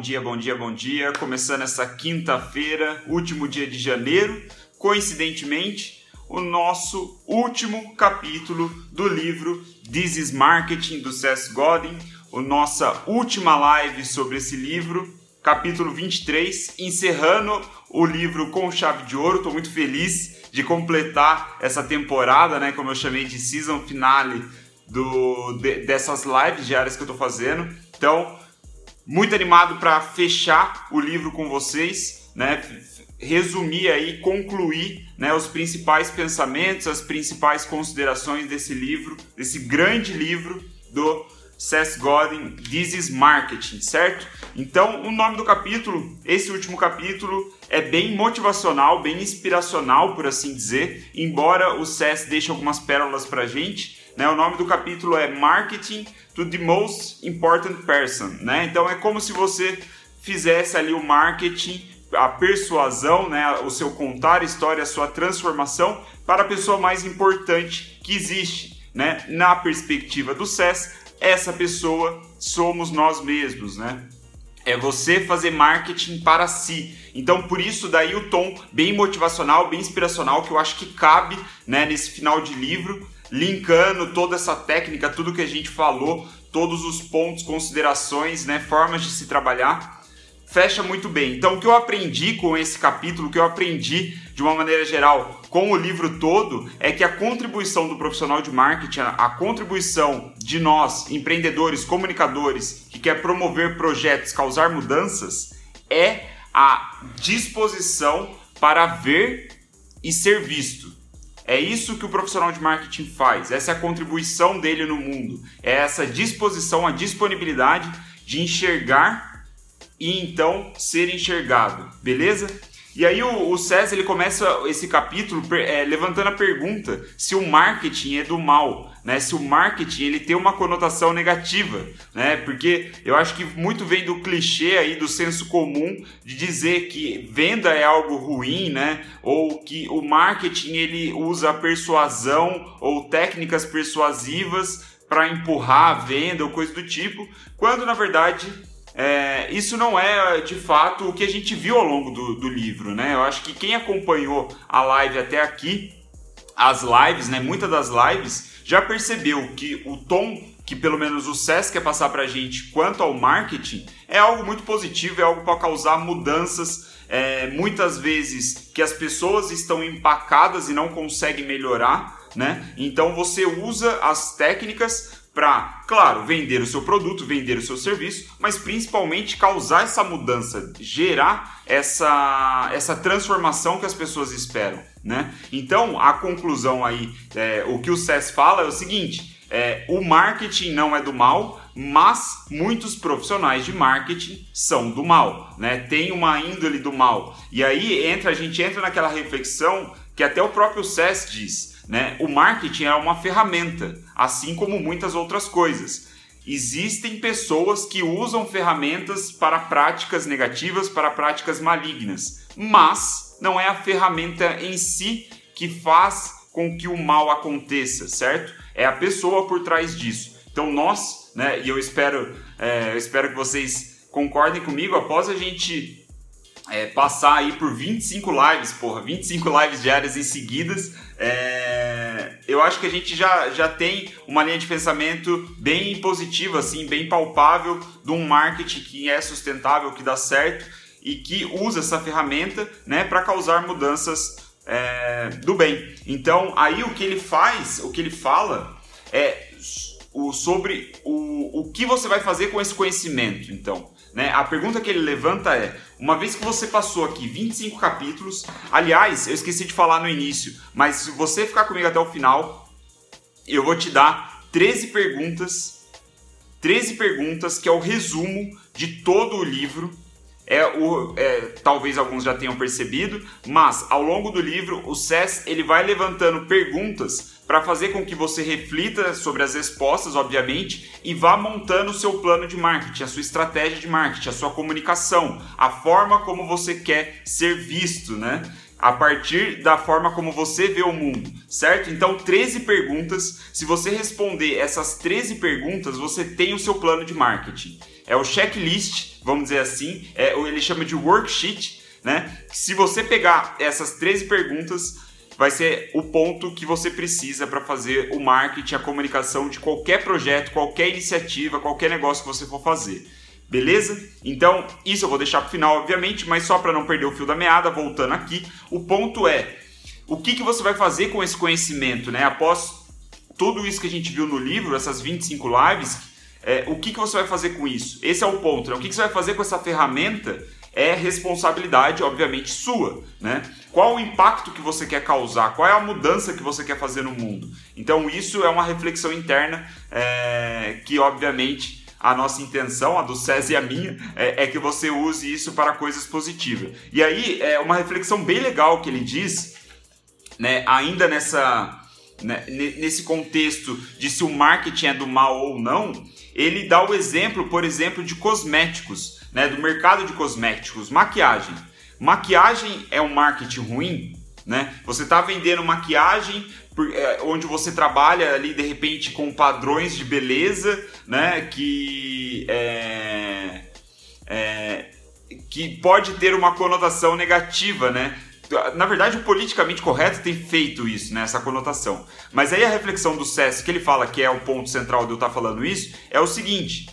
dia, bom dia, bom dia. Começando essa quinta-feira, último dia de janeiro, coincidentemente, o nosso último capítulo do livro This is Marketing do Seth Godin, a nossa última live sobre esse livro, capítulo 23, encerrando o livro com chave de ouro. Estou muito feliz de completar essa temporada, né, como eu chamei de season finale do, de, dessas lives diárias que eu estou fazendo. Então, muito animado para fechar o livro com vocês, né? Resumir aí, concluir né, os principais pensamentos, as principais considerações desse livro, desse grande livro do Seth Godin, This is Marketing, certo? Então, o nome do capítulo, esse último capítulo, é bem motivacional, bem inspiracional, por assim dizer, embora o Seth deixe algumas pérolas pra gente. Né? O nome do capítulo é Marketing to the Most Important Person. Né? Então, é como se você fizesse ali o marketing, a persuasão, né? o seu contar a história, a sua transformação para a pessoa mais importante que existe. Né? Na perspectiva do SES, essa pessoa somos nós mesmos, né? É você fazer marketing para si. Então, por isso, daí o tom bem motivacional, bem inspiracional, que eu acho que cabe né, nesse final de livro, linkando toda essa técnica, tudo que a gente falou, todos os pontos, considerações, né, formas de se trabalhar fecha muito bem. Então, o que eu aprendi com esse capítulo, o que eu aprendi de uma maneira geral com o livro todo, é que a contribuição do profissional de marketing, a contribuição de nós, empreendedores, comunicadores, que quer promover projetos, causar mudanças, é a disposição para ver e ser visto. É isso que o profissional de marketing faz, essa é a contribuição dele no mundo, é essa disposição, a disponibilidade de enxergar e então ser enxergado, beleza? E aí o, o César ele começa esse capítulo é, levantando a pergunta se o marketing é do mal, né? Se o marketing ele tem uma conotação negativa, né? Porque eu acho que muito vem do clichê aí do senso comum de dizer que venda é algo ruim, né? Ou que o marketing ele usa persuasão ou técnicas persuasivas para empurrar a venda ou coisa do tipo, quando na verdade é, isso não é de fato o que a gente viu ao longo do, do livro, né? Eu acho que quem acompanhou a live até aqui, as lives, né? Muitas das lives, já percebeu que o tom que pelo menos o SES quer passar para a gente quanto ao marketing é algo muito positivo, é algo para causar mudanças. É, muitas vezes que as pessoas estão empacadas e não conseguem melhorar, né? Então você usa as técnicas para, claro, vender o seu produto, vender o seu serviço, mas principalmente causar essa mudança, gerar essa, essa transformação que as pessoas esperam, né? Então, a conclusão aí, é, o que o SES fala é o seguinte, é, o marketing não é do mal, mas muitos profissionais de marketing são do mal, né? Tem uma índole do mal. E aí entra, a gente entra naquela reflexão que até o próprio SES diz, né? O marketing é uma ferramenta, assim como muitas outras coisas. Existem pessoas que usam ferramentas para práticas negativas, para práticas malignas, mas não é a ferramenta em si que faz com que o mal aconteça, certo? É a pessoa por trás disso. Então nós, né, e eu espero, é, eu espero que vocês concordem comigo, após a gente é, passar aí por 25 lives, porra, 25 lives diárias em seguidas, é, eu acho que a gente já, já tem uma linha de pensamento bem positiva, assim, bem palpável de um marketing que é sustentável, que dá certo e que usa essa ferramenta né, para causar mudanças é, do bem. Então, aí o que ele faz, o que ele fala é o, sobre o, o que você vai fazer com esse conhecimento. Então, né? A pergunta que ele levanta é: uma vez que você passou aqui 25 capítulos, aliás, eu esqueci de falar no início, mas se você ficar comigo até o final, eu vou te dar 13 perguntas, 13 perguntas que é o resumo de todo o livro. É o, é, talvez alguns já tenham percebido, mas ao longo do livro o SES ele vai levantando perguntas para fazer com que você reflita sobre as respostas, obviamente, e vá montando o seu plano de marketing, a sua estratégia de marketing, a sua comunicação, a forma como você quer ser visto, né? a partir da forma como você vê o mundo, certo? Então, 13 perguntas. Se você responder essas 13 perguntas, você tem o seu plano de marketing. É o checklist, vamos dizer assim, é, ele chama de worksheet, né? Se você pegar essas 13 perguntas, vai ser o ponto que você precisa para fazer o marketing, a comunicação de qualquer projeto, qualquer iniciativa, qualquer negócio que você for fazer. Beleza? Então, isso eu vou deixar para o final, obviamente, mas só para não perder o fio da meada, voltando aqui, o ponto é o que, que você vai fazer com esse conhecimento, né? Após tudo isso que a gente viu no livro, essas 25 lives, é, o que, que você vai fazer com isso? Esse é o ponto, né? O que, que você vai fazer com essa ferramenta é responsabilidade, obviamente, sua, né? Qual o impacto que você quer causar? Qual é a mudança que você quer fazer no mundo? Então, isso é uma reflexão interna é, que, obviamente, a nossa intenção, a do César e a minha, é, é, que você use isso para coisas positivas. E aí, é uma reflexão bem legal que ele diz, né, ainda nessa, né, nesse contexto de se o marketing é do mal ou não, ele dá o exemplo, por exemplo, de cosméticos, né, do mercado de cosméticos, maquiagem. Maquiagem é um marketing ruim? Né? Você está vendendo maquiagem é, onde você trabalha ali de repente com padrões de beleza, né? Que é, é, que pode ter uma conotação negativa, né? Na verdade, o politicamente correto tem feito isso, né, essa conotação. Mas aí a reflexão do SES, que ele fala que é o ponto central de eu estar falando isso, é o seguinte: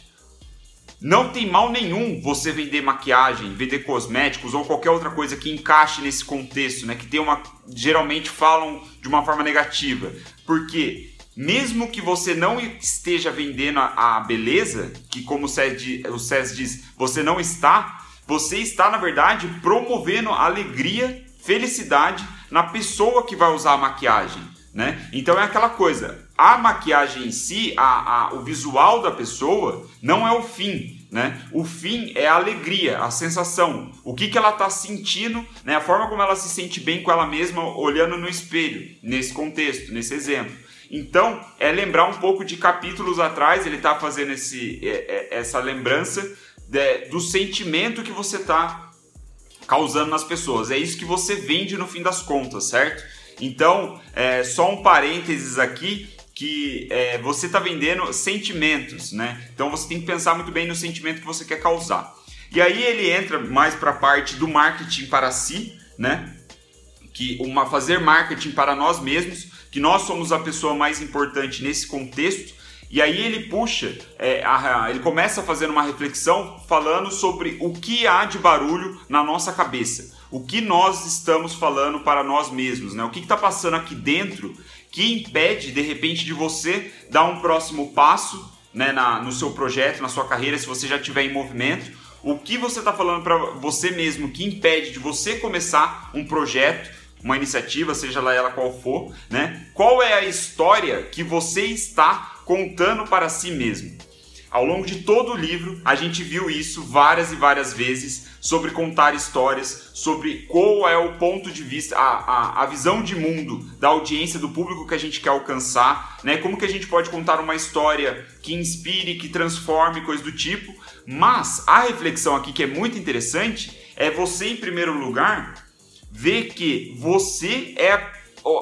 não tem mal nenhum você vender maquiagem, vender cosméticos ou qualquer outra coisa que encaixe nesse contexto, né? Que tem uma geralmente falam de uma forma negativa, porque mesmo que você não esteja vendendo a, beleza, que como o Cés diz, você não está, você está na verdade promovendo alegria, felicidade na pessoa que vai usar a maquiagem, né? Então é aquela coisa, a maquiagem em si, a, a, o visual da pessoa, não é o fim. Né? O fim é a alegria, a sensação, o que, que ela está sentindo, né? a forma como ela se sente bem com ela mesma olhando no espelho, nesse contexto, nesse exemplo. Então, é lembrar um pouco de capítulos atrás, ele está fazendo esse, é, é, essa lembrança de, do sentimento que você está causando nas pessoas. É isso que você vende no fim das contas, certo? Então, é, só um parênteses aqui que é, você está vendendo sentimentos, né? Então você tem que pensar muito bem no sentimento que você quer causar. E aí ele entra mais para a parte do marketing para si, né? Que uma fazer marketing para nós mesmos, que nós somos a pessoa mais importante nesse contexto. E aí ele puxa, é, a, ele começa fazendo uma reflexão falando sobre o que há de barulho na nossa cabeça, o que nós estamos falando para nós mesmos, né? O que está passando aqui dentro que impede de repente de você dar um próximo passo né, na, no seu projeto, na sua carreira, se você já estiver em movimento. O que você está falando para você mesmo que impede de você começar um projeto, uma iniciativa, seja lá ela qual for, né? Qual é a história que você está contando para si mesmo? Ao longo de todo o livro, a gente viu isso várias e várias vezes sobre contar histórias, sobre qual é o ponto de vista, a, a, a visão de mundo da audiência, do público que a gente quer alcançar, né? Como que a gente pode contar uma história que inspire, que transforme, coisa do tipo. Mas a reflexão aqui que é muito interessante é você, em primeiro lugar, ver que você é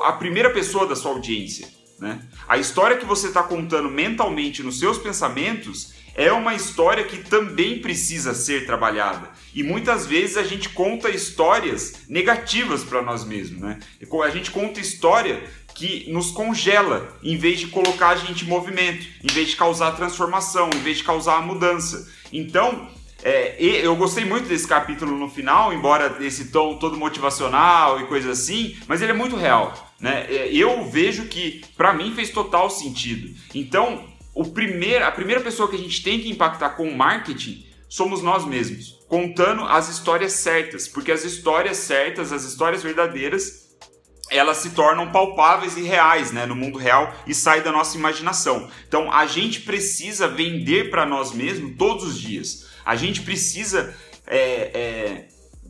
a primeira pessoa da sua audiência. Né? A história que você está contando mentalmente nos seus pensamentos é uma história que também precisa ser trabalhada. E muitas vezes a gente conta histórias negativas para nós mesmos. Né? A gente conta história que nos congela, em vez de colocar a gente em movimento, em vez de causar transformação, em vez de causar a mudança. Então, é, eu gostei muito desse capítulo no final, embora esse tom todo motivacional e coisa assim, mas ele é muito real. Né? É, eu vejo que para mim fez total sentido. Então, o primeiro, a primeira pessoa que a gente tem que impactar com o marketing somos nós mesmos, contando as histórias certas, porque as histórias certas, as histórias verdadeiras, elas se tornam palpáveis e reais né, no mundo real e saem da nossa imaginação. Então a gente precisa vender para nós mesmos todos os dias. A gente precisa é, é,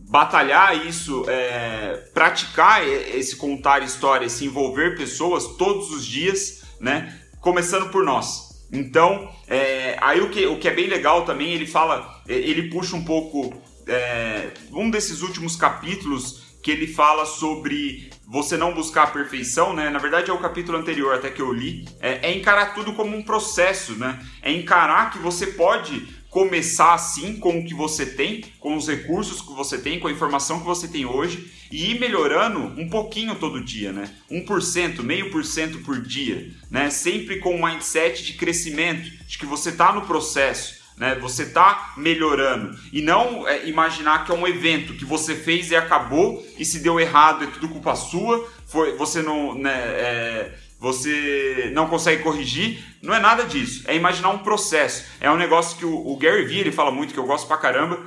batalhar isso, é, praticar esse contar histórias, se envolver pessoas todos os dias, né? Começando por nós. Então, é, aí o que, o que é bem legal também, ele fala, ele puxa um pouco é, um desses últimos capítulos que ele fala sobre você não buscar a perfeição, né? Na verdade é o capítulo anterior até que eu li. É, é encarar tudo como um processo, né? É encarar que você pode começar assim com o que você tem, com os recursos que você tem, com a informação que você tem hoje e ir melhorando um pouquinho todo dia, né? 1%, meio por cento por dia, né? Sempre com um mindset de crescimento, de que você está no processo, né? Você está melhorando e não é, imaginar que é um evento que você fez e acabou e se deu errado é tudo culpa sua, foi você não, né, é, você não consegue corrigir. Não é nada disso. É imaginar um processo. É um negócio que o, o Gary Vee ele fala muito, que eu gosto pra caramba,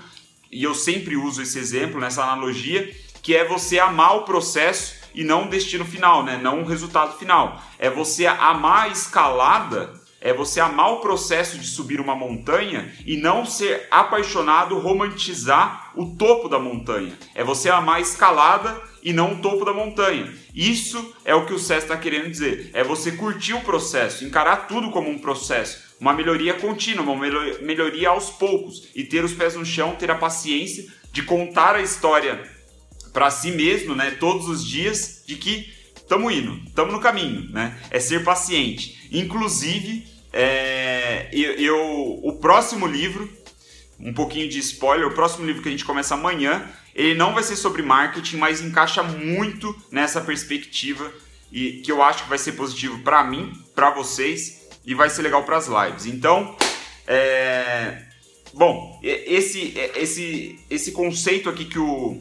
e eu sempre uso esse exemplo, nessa analogia, que é você amar o processo e não o destino final, né? não o resultado final. É você amar a escalada, é você amar o processo de subir uma montanha e não ser apaixonado, romantizar o topo da montanha. É você amar a escalada e não o topo da montanha. Isso é o que o César está querendo dizer. É você curtir o processo, encarar tudo como um processo, uma melhoria contínua, uma melhoria aos poucos e ter os pés no chão, ter a paciência de contar a história para si mesmo, né, todos os dias, de que estamos indo, estamos no caminho, né? É ser paciente. Inclusive, é, eu, eu, o próximo livro, um pouquinho de spoiler, o próximo livro que a gente começa amanhã ele não vai ser sobre marketing, mas encaixa muito nessa perspectiva e que eu acho que vai ser positivo para mim, para vocês e vai ser legal para as lives. Então, é... bom, esse esse esse conceito aqui que o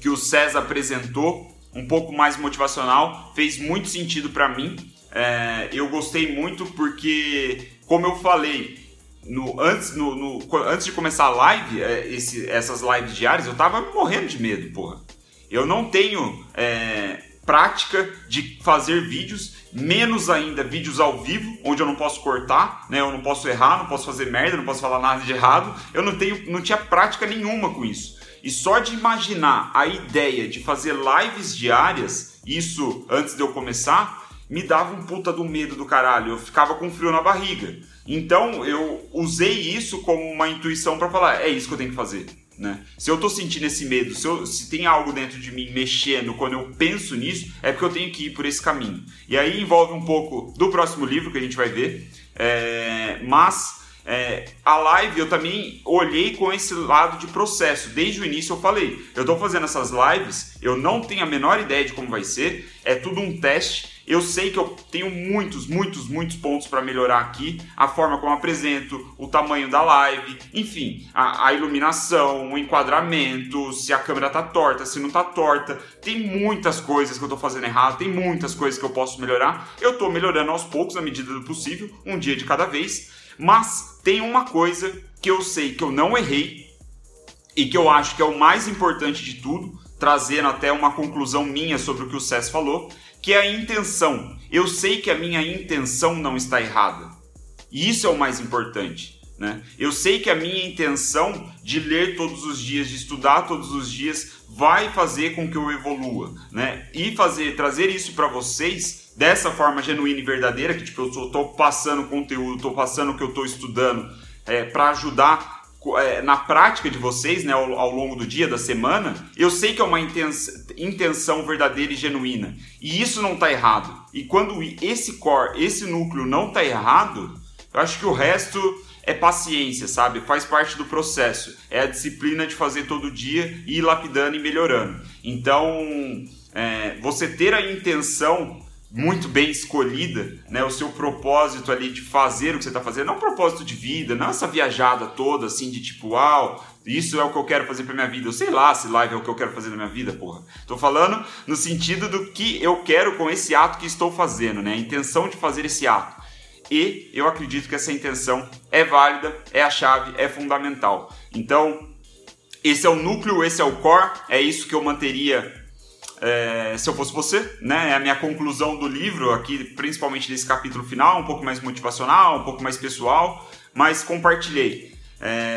que o César apresentou, um pouco mais motivacional, fez muito sentido para mim. É... eu gostei muito porque, como eu falei, no, antes, no, no, antes de começar a live, é, esse, essas lives diárias, eu tava morrendo de medo, porra. Eu não tenho é, prática de fazer vídeos, menos ainda vídeos ao vivo, onde eu não posso cortar, né? Eu não posso errar, não posso fazer merda, não posso falar nada de errado. Eu não tenho, não tinha prática nenhuma com isso. E só de imaginar a ideia de fazer lives diárias, isso antes de eu começar, me dava um puta do medo do caralho. Eu ficava com frio na barriga. Então eu usei isso como uma intuição para falar: é isso que eu tenho que fazer. Né? Se eu tô sentindo esse medo, se, eu, se, tem algo dentro de mim mexendo quando eu penso nisso, é porque eu tenho que ir por esse caminho. E aí envolve um pouco do próximo livro que a gente vai ver, é, mas é, a live eu também olhei com esse lado de processo. Desde o início eu falei, eu estou fazendo essas lives, eu não tenho a menor ideia de como vai ser, é tudo um teste. Eu sei que eu tenho muitos, muitos, muitos pontos para melhorar aqui. A forma como apresento, o tamanho da live, enfim, a, a, iluminação, o enquadramento, se a câmera tá torta, se não tá torta. Tem muitas coisas que eu tô fazendo errado, tem muitas coisas que eu posso melhorar. Eu tô melhorando aos poucos, na medida do possível, um dia de cada vez. Mas tem uma coisa que eu sei que eu não errei e que eu acho que é o mais importante de tudo, trazendo até uma conclusão minha sobre o que o Cés falou, que é a intenção. Eu sei que a minha intenção não está errada. E isso é o mais importante. Né? Eu sei que a minha intenção de ler todos os dias, de estudar todos os dias, vai fazer com que eu evolua, né? E fazer, trazer isso para vocês dessa forma genuína e verdadeira, que tipo eu estou passando conteúdo, estou passando o que eu estou estudando, é, para ajudar é, na prática de vocês, né, ao, ao, longo do dia, da semana, eu sei que é uma intenção verdadeira e genuína. E isso não está errado. E quando esse core, esse núcleo não está errado, eu acho que o resto é paciência, sabe? Faz parte do processo. É a disciplina de fazer todo dia e ir lapidando e melhorando. Então, é, você ter a intenção muito bem escolhida, né? O seu propósito ali de fazer o que você está fazendo, não um propósito de vida, não essa viajada toda assim de tipo, uau, isso é o que eu quero fazer para minha vida. Eu sei lá se live é o que eu quero fazer na minha vida, porra. Tô falando no sentido do que eu quero com esse ato que estou fazendo, né? A intenção de fazer esse ato. E eu acredito que essa intenção é válida, é a chave, é fundamental. Então, esse é o núcleo, esse é o core, é isso que eu manteria é, se eu fosse você, né? É a minha conclusão do livro aqui, principalmente desse capítulo final, um pouco mais motivacional, um pouco mais pessoal, mas compartilhei.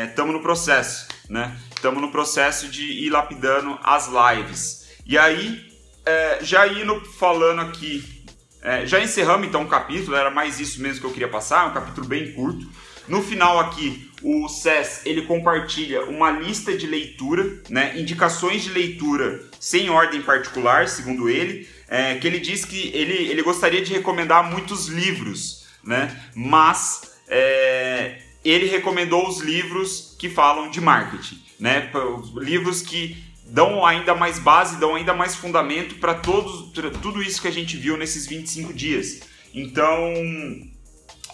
Estamos é, no processo, né? Estamos no processo de ir lapidando as lives. E aí, é, já indo falando aqui É, já encerramos então o capítulo, era mais isso mesmo que eu queria passar, um capítulo bem curto. No final aqui, o SES ele compartilha uma lista de leitura, né, indicações de leitura sem ordem particular, segundo ele, é, que ele diz que ele, ele gostaria de recomendar muitos livros, né, mas é, ele recomendou os livros que falam de marketing, né, livros que dão ainda mais base, dão ainda mais fundamento para tudo isso que a gente viu nesses 25 dias. Então,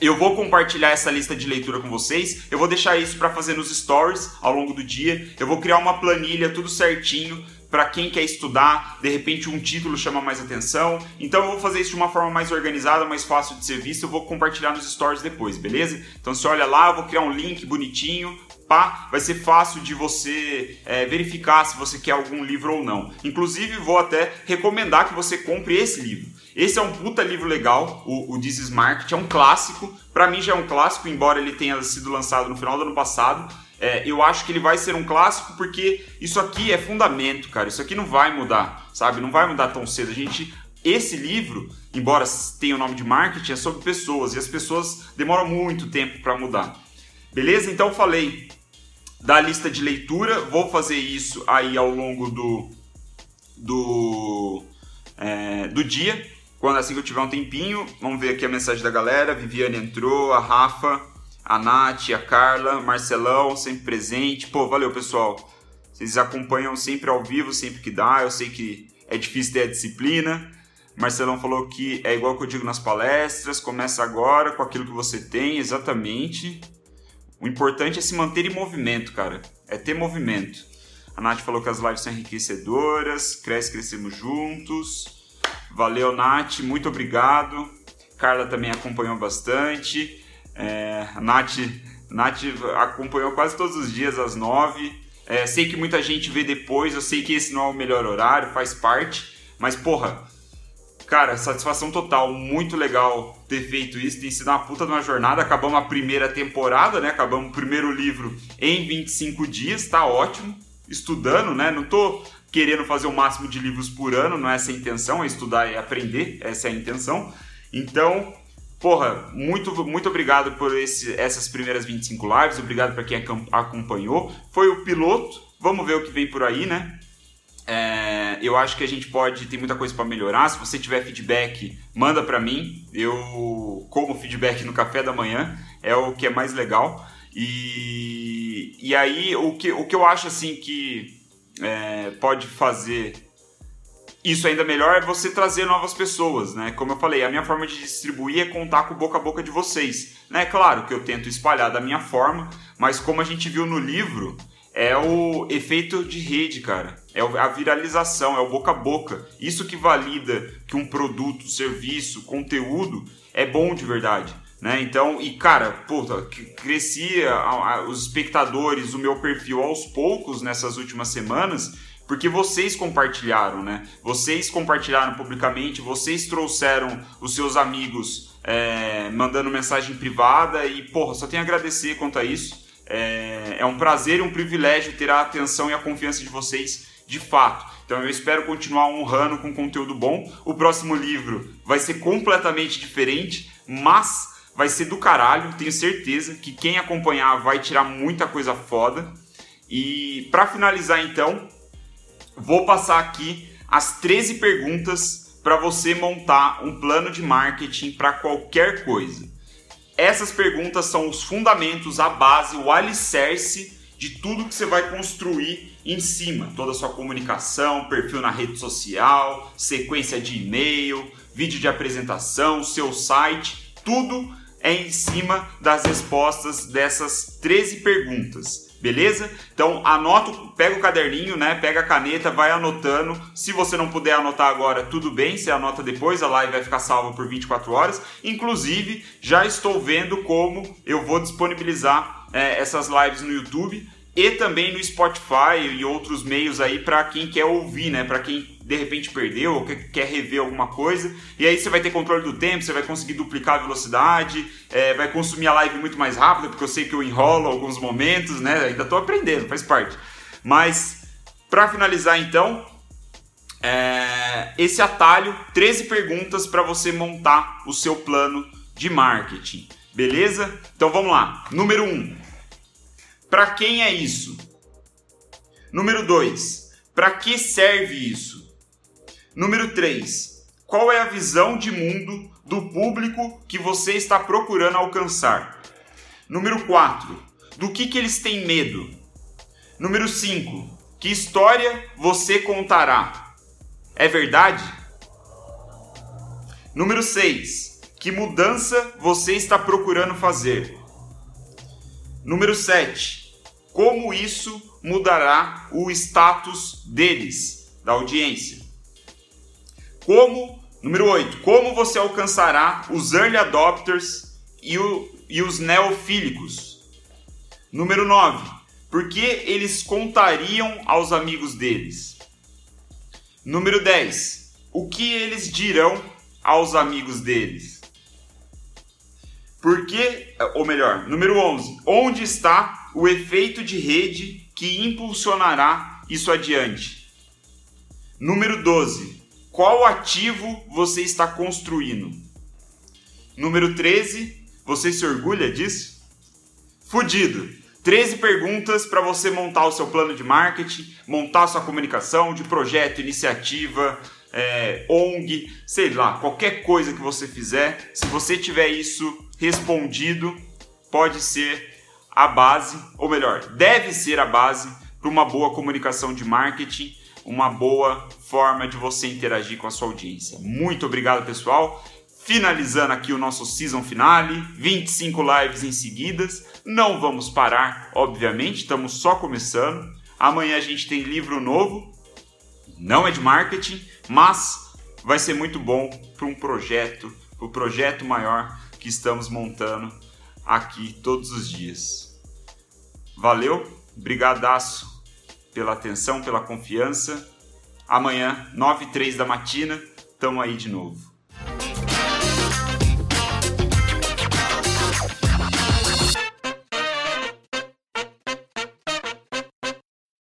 eu vou compartilhar essa lista de leitura com vocês. Eu vou deixar isso para fazer nos stories ao longo do dia. Eu vou criar uma planilha tudo certinho para quem quer estudar, de repente um título chama mais atenção. Então eu vou fazer isso de uma forma mais organizada, mais fácil de ser visto. Eu vou compartilhar nos stories depois, beleza? Então você olha lá, eu vou criar um link bonitinho, pá, vai ser fácil de você é, verificar se você quer algum livro ou não. Inclusive vou até recomendar que você compre esse livro. Esse é um puta livro legal, o, o This is Market, é um clássico. Para mim já é um clássico, embora ele tenha sido lançado no final do ano passado. É, eu acho que ele vai ser um clássico porque isso aqui é fundamento, cara. Isso aqui não vai mudar, sabe? Não vai mudar tão cedo. A gente, esse livro, embora tenha o nome de marketing, é sobre pessoas e as pessoas demoram muito tempo para mudar. Beleza? Então falei da lista de leitura. Vou fazer isso aí ao longo do do é, do dia. Quando assim que eu tiver um tempinho, vamos ver aqui a mensagem da galera. Viviane entrou, a Rafa, a Nath, a Carla, Marcelão, sempre presente. Pô, valeu pessoal. Vocês acompanham sempre ao vivo, sempre que dá. Eu sei que é difícil ter a disciplina. Marcelão falou que é igual que eu digo nas palestras, começa agora com aquilo que você tem, exatamente. O importante é se manter em movimento, cara. É ter movimento. A Nath falou que as lives são enriquecedoras, cresce, crescemos juntos. Valeu, Nath, muito obrigado. Carla também acompanhou bastante. É, Nath, Nath acompanhou quase todos os dias às nove. É, sei que muita gente vê depois, eu sei que esse não é o melhor horário, faz parte. Mas, porra, cara, satisfação total. Muito legal ter feito isso. Tem sido uma puta de uma jornada. Acabamos a primeira temporada, né? Acabamos o primeiro livro em 25 dias, tá ótimo. Estudando, né? Não tô querendo fazer o máximo de livros por ano, não é essa a intenção, é estudar e aprender, essa é a intenção. Então, porra, muito, muito obrigado por esse, essas primeiras 25 lives, obrigado para quem acompanhou. Foi o piloto, vamos ver o que vem por aí, né? É, eu acho que a gente pode, tem muita coisa para melhorar. Se você tiver feedback, manda para mim. Eu como feedback no café da manhã, é o que é mais legal. E, e aí, o que, o que eu acho assim que é, pode fazer isso ainda melhor é você trazer novas pessoas, né? Como eu falei, a minha forma de distribuir é contar com o boca a boca de vocês. Né? Claro que eu tento espalhar da minha forma, mas como a gente viu no livro, é o efeito de rede, cara. É a viralização, é o boca a boca. Isso que valida que um produto, serviço, conteúdo é bom de verdade. Né? Então, e cara, puta, crescia os espectadores, o meu perfil aos poucos nessas últimas semanas, porque vocês compartilharam, né? Vocês compartilharam publicamente, vocês trouxeram os seus amigos é, mandando mensagem privada e, porra, só tenho a agradecer quanto a isso. É, é um prazer e um privilégio ter a atenção e a confiança de vocês de fato. Então eu espero continuar honrando com conteúdo bom. O próximo livro vai ser completamente diferente, mas vai ser do caralho, tenho certeza que quem acompanhar vai tirar muita coisa foda. E para finalizar então, vou passar aqui as 13 perguntas para você montar um plano de marketing para qualquer coisa. Essas perguntas são os fundamentos, a base, o alicerce de tudo que você vai construir em cima. Toda a sua comunicação, perfil na rede social, sequência de e-mail, vídeo de apresentação, seu site, tudo é em cima das respostas dessas 13 perguntas. Beleza? Então anota, pega o caderninho, né? Pega a caneta, vai anotando. Se você não puder anotar agora, tudo bem, você anota depois, a live vai ficar salva por 24 horas. Inclusive, já estou vendo como eu vou disponibilizar é, essas lives no YouTube e também no Spotify e outros meios aí para quem quer ouvir, né? Para quem de repente perdeu ou quer rever alguma coisa. E aí você vai ter controle do tempo, você vai conseguir duplicar a velocidade, é, vai consumir a live muito mais rápido, porque eu sei que eu enrolo alguns momentos, né? Ainda estou aprendendo, faz parte. Mas para finalizar então, é, esse atalho, 13 perguntas para você montar o seu plano de marketing. Beleza? Então vamos lá. Número 1. Um, para quem é isso? Número 2. Para que serve isso? Número 3. Qual é a visão de mundo do público que você está procurando alcançar? Número 4. Do que, que eles têm medo? Número 5. Que história você contará? É verdade? Número 6. Que mudança você está procurando fazer? Número 7. Como isso mudará o status deles, da audiência? Como, número 8. Como você alcançará os early adopters e, o, e os neofílicos? Número 9. Por que eles contariam aos amigos deles? Número 10. O que eles dirão aos amigos deles? Porque, ou melhor, número 11. Onde está o efeito de rede que impulsionará isso adiante? Número 12. Qual ativo você está construindo? Número 13. Você se orgulha disso? Fudido. 13 perguntas para você montar o seu plano de marketing, montar a sua comunicação de projeto, iniciativa, é, ONG, sei lá, qualquer coisa que você fizer. Se você tiver isso respondido, pode ser a base, ou melhor, deve ser a base para uma boa comunicação de marketing, uma boa forma de você interagir com a sua audiência. Muito obrigado, pessoal. Finalizando aqui o nosso season finale, 25 lives em seguidas. Não vamos parar, obviamente, estamos só começando. Amanhã a gente tem livro novo, não é de marketing, mas vai ser muito bom para um projeto, o projeto maior que estamos montando aqui todos os dias. Valeu, brigadaço pela atenção, pela confiança. Amanhã, 9 e 3 da matina, estamos aí de novo.